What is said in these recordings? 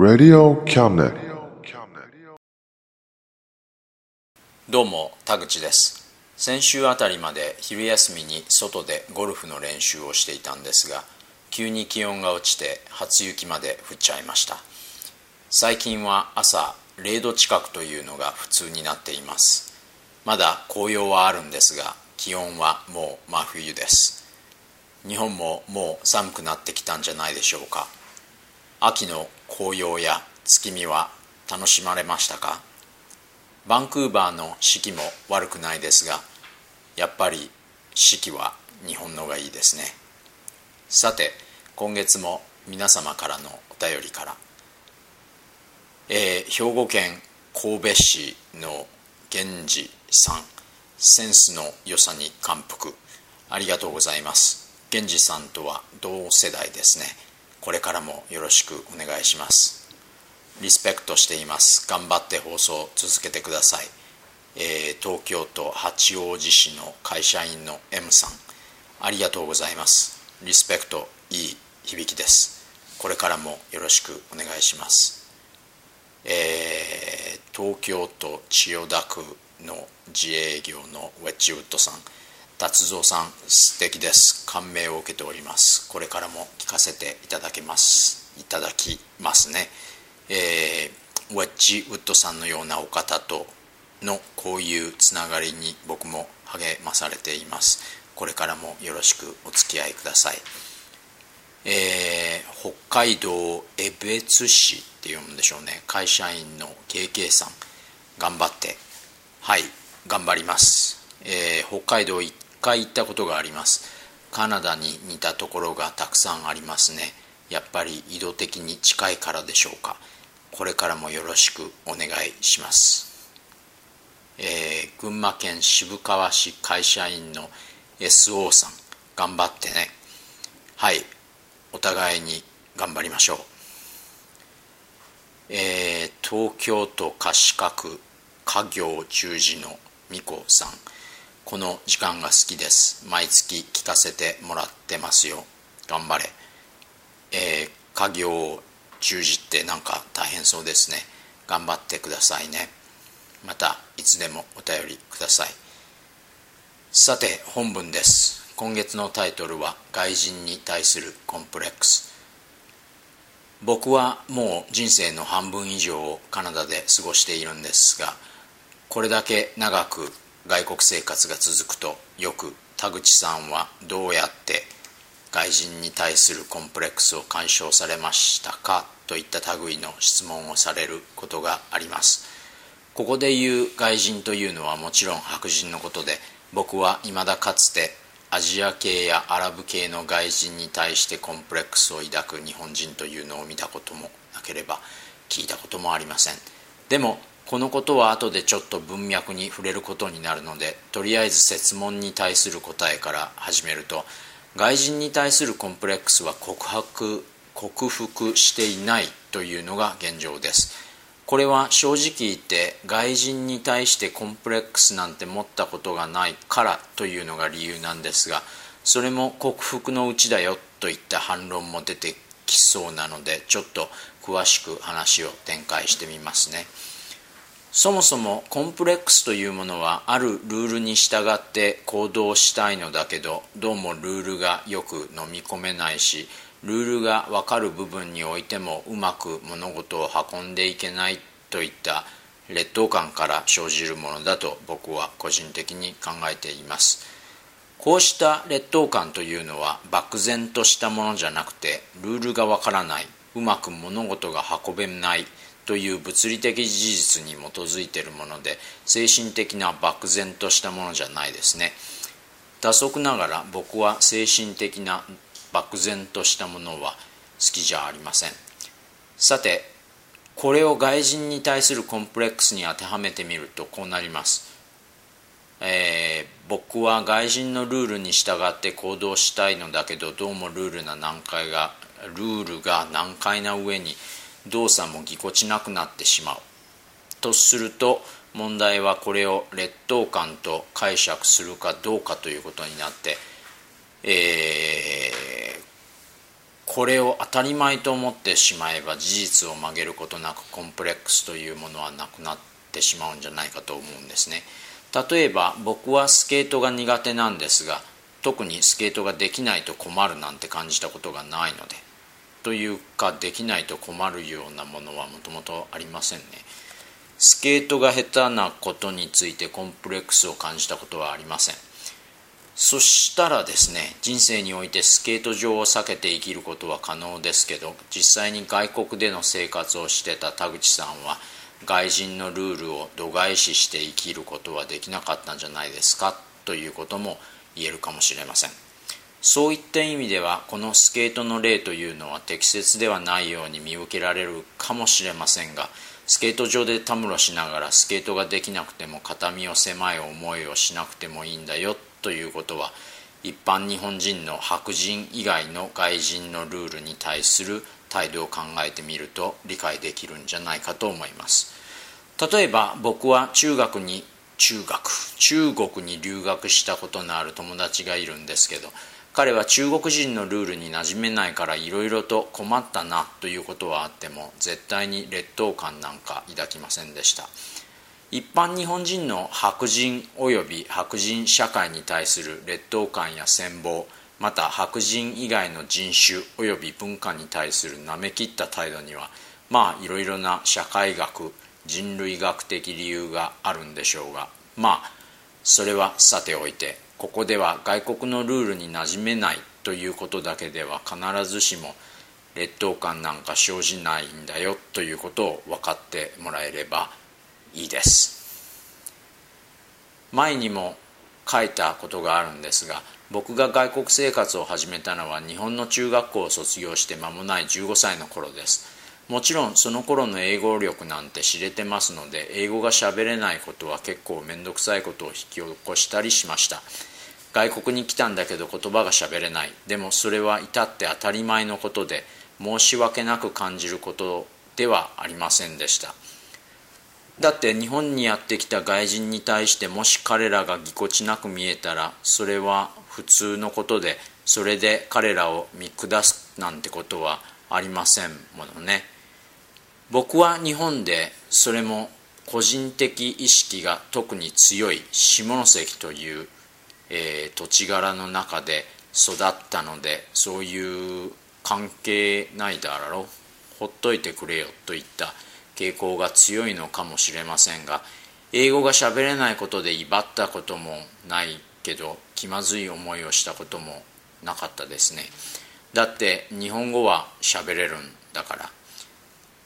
Radio Cabinet. どうも田口です。先週あたりまで昼休みに外でゴルフの練習をしていたんですが急に気温が落ちて初雪まで降っちゃいました。最近は朝0度近くというのが普通になっています。まだ紅葉はあるんですが気温はもう真冬です。日本ももう寒くなってきたんじゃないでしょうか。秋の紅葉や月見は楽しまれましたか？バンクーバーの四季も悪くないですがやっぱり四季は日本のがいいですね。さて今月も皆様からのお便りから、えー兵庫県神戸市の源氏さんセンスの良さに感服。ありがとうございます。源氏さんとは同世代ですね。これからもよろしくお願いします。リスペクトしています。頑張って放送を続けてください、えー東京都八王子市の会社員の M さん。ありがとうございます。リスペクトいい響きです。これからもよろしくお願いします。えー東京都千代田区の自営業のウェッジウッドさん。達蔵さん素敵です。感銘を受けております。これからも聞かせていただけます。いただきますね。えーウェッジウッドさんのようなお方とのこういうつながりに僕も励まされています。これからもよろしくお付き合いください。えー北海道江別市って読むんでしょうね。会社員の KK さん。頑張って。はい。頑張ります、えー北海道回行ったことがあります。カナダに似たところがたくさんありますね。やっぱり移動的に近いからでしょうか。これからもよろしくお願いします、えー群馬県渋川市会社員の SO さん頑張ってね。はいお互いに頑張りましょう。えー東京都葛飾区家業十字の美子さん。この時間が好きです。毎月聞かせてもらってますよ。頑張れ。えー家業十字ってなんか大変そうですね。頑張ってくださいね。またいつでもお便りください。さて本文です。今月のタイトルは「外人に対するコンプレックス」僕はもう人生の半分以上をカナダで過ごしているんですがこれだけ長く外国生活が続くとよく田口さんはどうやって外人に対するコンプレックスを解消されましたか？といった類の質問をされることがあります。ここで言う外人というのはもちろん白人のことで僕は未だかつてアジア系やアラブ系の外人に対してコンプレックスを抱く日本人というのを見たこともなければ聞いたこともありません。でもこのことは後でちょっと文脈に触れることになるのでとりあえず設問に対する答えから始めると外人に対するコンプレックスは告白克服していないというのが現状です。これは正直言って外人に対してコンプレックスなんて持ったことがないからというのが理由なんですがそれも克服のうちだよといった反論も出てきそうなのでちょっと詳しく話を展開してみますね。そもそもコンプレックスというものはあるルールに従って行動したいのだけどどうもルールがよく飲み込めないしルールが分かる部分においてもうまく物事を運んでいけないといった劣等感から生じるものだと僕は個人的に考えています。こうした劣等感というのは漠然としたものじゃなくてルールが分からないうまく物事が運べないという物理的事実に基づいているもので精神的な漠然としたものじゃないですね。打足ながら僕は精神的な漠然としたものは好きじゃありません。さてこれを外人に対するコンプレックスに当てはめてみるとこうなります。えー、僕は外人のルールに従って行動したいのだけどどうもルールな難解がルールが難解な上に動作もぎこちなくなってしまう。とすると問題はこれを劣等感と解釈するかどうかということになって、えー、これを当たり前と思ってしまえば事実を曲げることなくコンプレックスというものはなくなってしまうんじゃないかと思うんですね。例えば僕はスケートが苦手なんですが特にスケートができないと困るなんて感じたことがないのでというかできないと困るようなものはもともとありませんね。スケートが下手なことについてコンプレックスを感じたことはありません。そしたらですね人生においてスケート場を避けて生きることは可能ですけど実際に外国での生活をしてた田口さんは外人のルールを度外視して生きることはできなかったんじゃないですか？ということも言えるかもしれません。そういった意味ではこのスケートの例というのは適切ではないように見受けられるかもしれませんがスケート場でたむろしながらスケートができなくても肩身を狭い思いをしなくてもいいんだよということは一般日本人の白人以外の外人のルールに対する態度を考えてみると理解できるんじゃないかと思います。例えば僕は中学に中学中国に留学したことのある友達がいるんですけど彼は中国人のルールに馴染めないからいろいろと困ったなということはあっても絶対に劣等感なんか抱きませんでした。一般日本人の白人及び白人社会に対する劣等感や羨望また白人以外の人種及び文化に対するなめきった態度にはまあいろいろな社会学人類学的理由があるんでしょうがまあそれはさておいてここでは外国のルールに馴染めないということだけでは必ずしも劣等感なんか生じないんだよということを分かってもらえればいいです。前にも書いたことがあるんですが僕が外国生活を始めたのは日本の中学校を卒業して間もない15歳の頃です。もちろんその頃の英語力なんて知れてますので英語が喋れないことは結構面倒くさいことを引き起こしたりしました。外国に来たんだけど言葉が喋れない。でもそれは至って当たり前のことで申し訳なく感じることではありませんでした。だって日本にやってきた外人に対してもし彼らがぎこちなく見えたらそれは普通のことでそれで彼らを見下すなんてことはありませんものね。僕は日本でそれも個人的意識が特に強い下関というえー、土地柄の中で育ったのでそういう関係ないだろう。ほっといてくれよといった傾向が強いのかもしれませんが英語が喋れないことで威張ったこともないけど気まずい思いをしたこともなかったですね。だって日本語は喋れるんだから。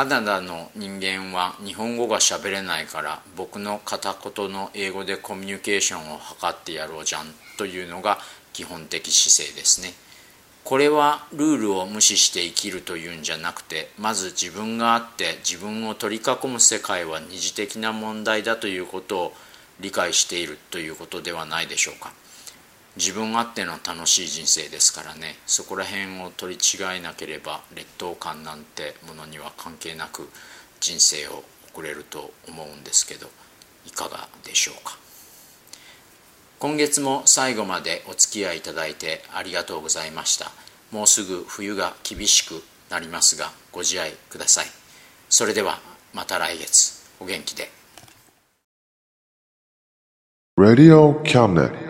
カナダの人間は日本語が喋れないから僕の片言の英語でコミュニケーションを図ってやろうじゃんというのが基本的姿勢ですね。これはルールを無視して生きるというんじゃなくてまず自分があって自分を取り囲む世界は二次的な問題だということを理解しているということではないでしょうか。自分あっての楽しい人生ですからね。そこら辺を取り違えなければ劣等感なんてものには関係なく人生を送れると思うんですけどいかがでしょうか。今月も最後までお付き合いいただいてありがとうございました。もうすぐ冬が厳しくなりますがご自愛ください。それではまた来月。お元気で。Radio Cabinet.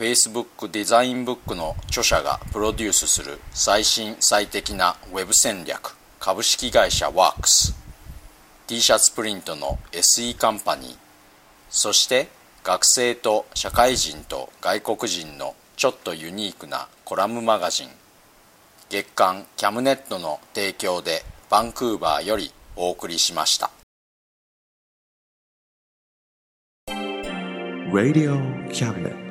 Facebook デザインブックの著者がプロデュースする最新最適な Web 戦略株式会社ワークス。T シャツプリントの SE カンパニー。そして学生と社会人と外国人のちょっとユニークなコラムマガジン。月刊キャムネットの提供でバンクーバーよりお送りしました。Radio Cabinet.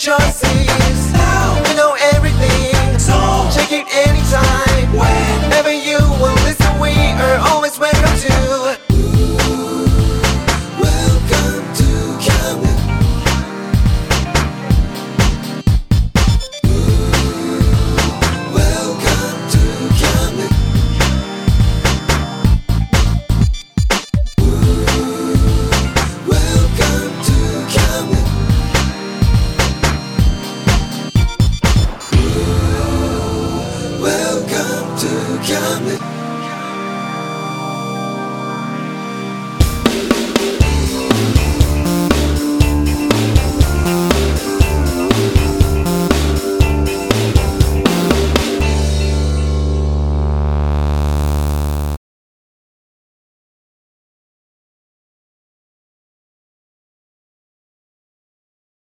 Choices. te calmer.